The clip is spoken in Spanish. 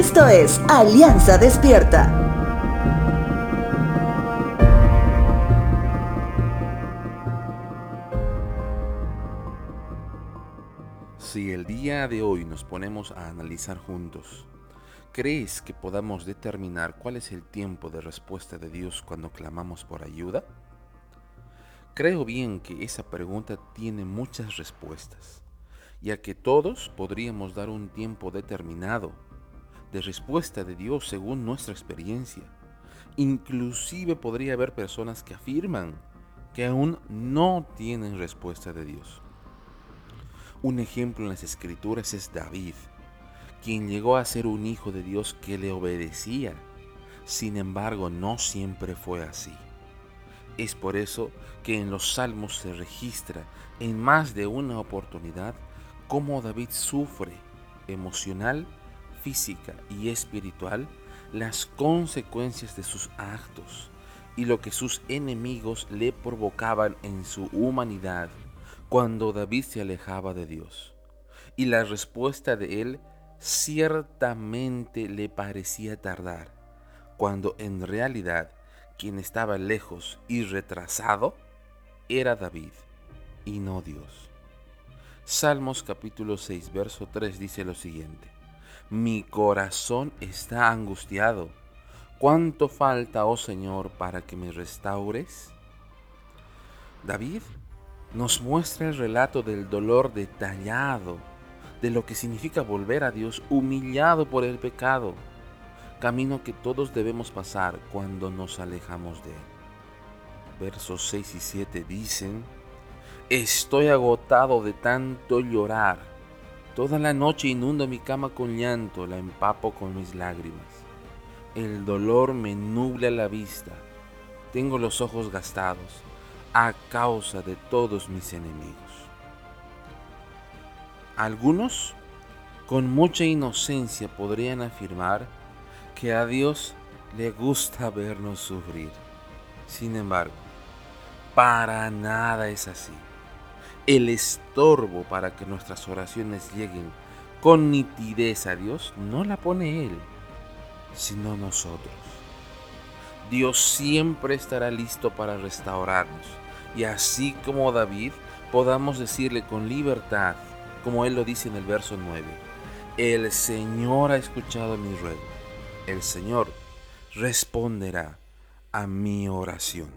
Esto es Alianza Despierta. Si el día de hoy nos ponemos a analizar juntos, ¿crees que podamos determinar cuál es el tiempo de respuesta de Dios cuando clamamos por ayuda? Creo bien que esa pregunta tiene muchas respuestas, ya que todos podríamos dar un tiempo determinado de respuesta de Dios según nuestra experiencia. Inclusive podría haber personas que afirman que aún no tienen respuesta de Dios. Un ejemplo en las escrituras es David, quien llegó a ser un hijo de Dios que le obedecía. Sin embargo, no siempre fue así. Es por eso que en los salmos se registra en más de una oportunidad cómo David sufre emocional, física y espiritual las consecuencias de sus actos y lo que sus enemigos le provocaban en su humanidad cuando David se alejaba de Dios. Y la respuesta de él ciertamente le parecía tardar, cuando en realidad quien estaba lejos y retrasado era David y no Dios. Salmos capítulo 6, verso 3 dice lo siguiente. Mi corazón está angustiado. ¿Cuánto falta, oh Señor, para que me restaures? David nos muestra el relato del dolor detallado, de lo que significa volver a Dios humillado por el pecado camino que todos debemos pasar cuando nos alejamos de Él. Versos 6 y 7 dicen, Estoy agotado de tanto llorar. Toda la noche inundo mi cama con llanto, la empapo con mis lágrimas. El dolor me nubla la vista. Tengo los ojos gastados a causa de todos mis enemigos. Algunos, con mucha inocencia, podrían afirmar que a Dios le gusta vernos sufrir. Sin embargo, para nada es así. El estorbo para que nuestras oraciones lleguen con nitidez a Dios no la pone Él, sino nosotros. Dios siempre estará listo para restaurarnos y así como David podamos decirle con libertad, como Él lo dice en el verso 9, el Señor ha escuchado mi ruego el Señor responderá a mi oración.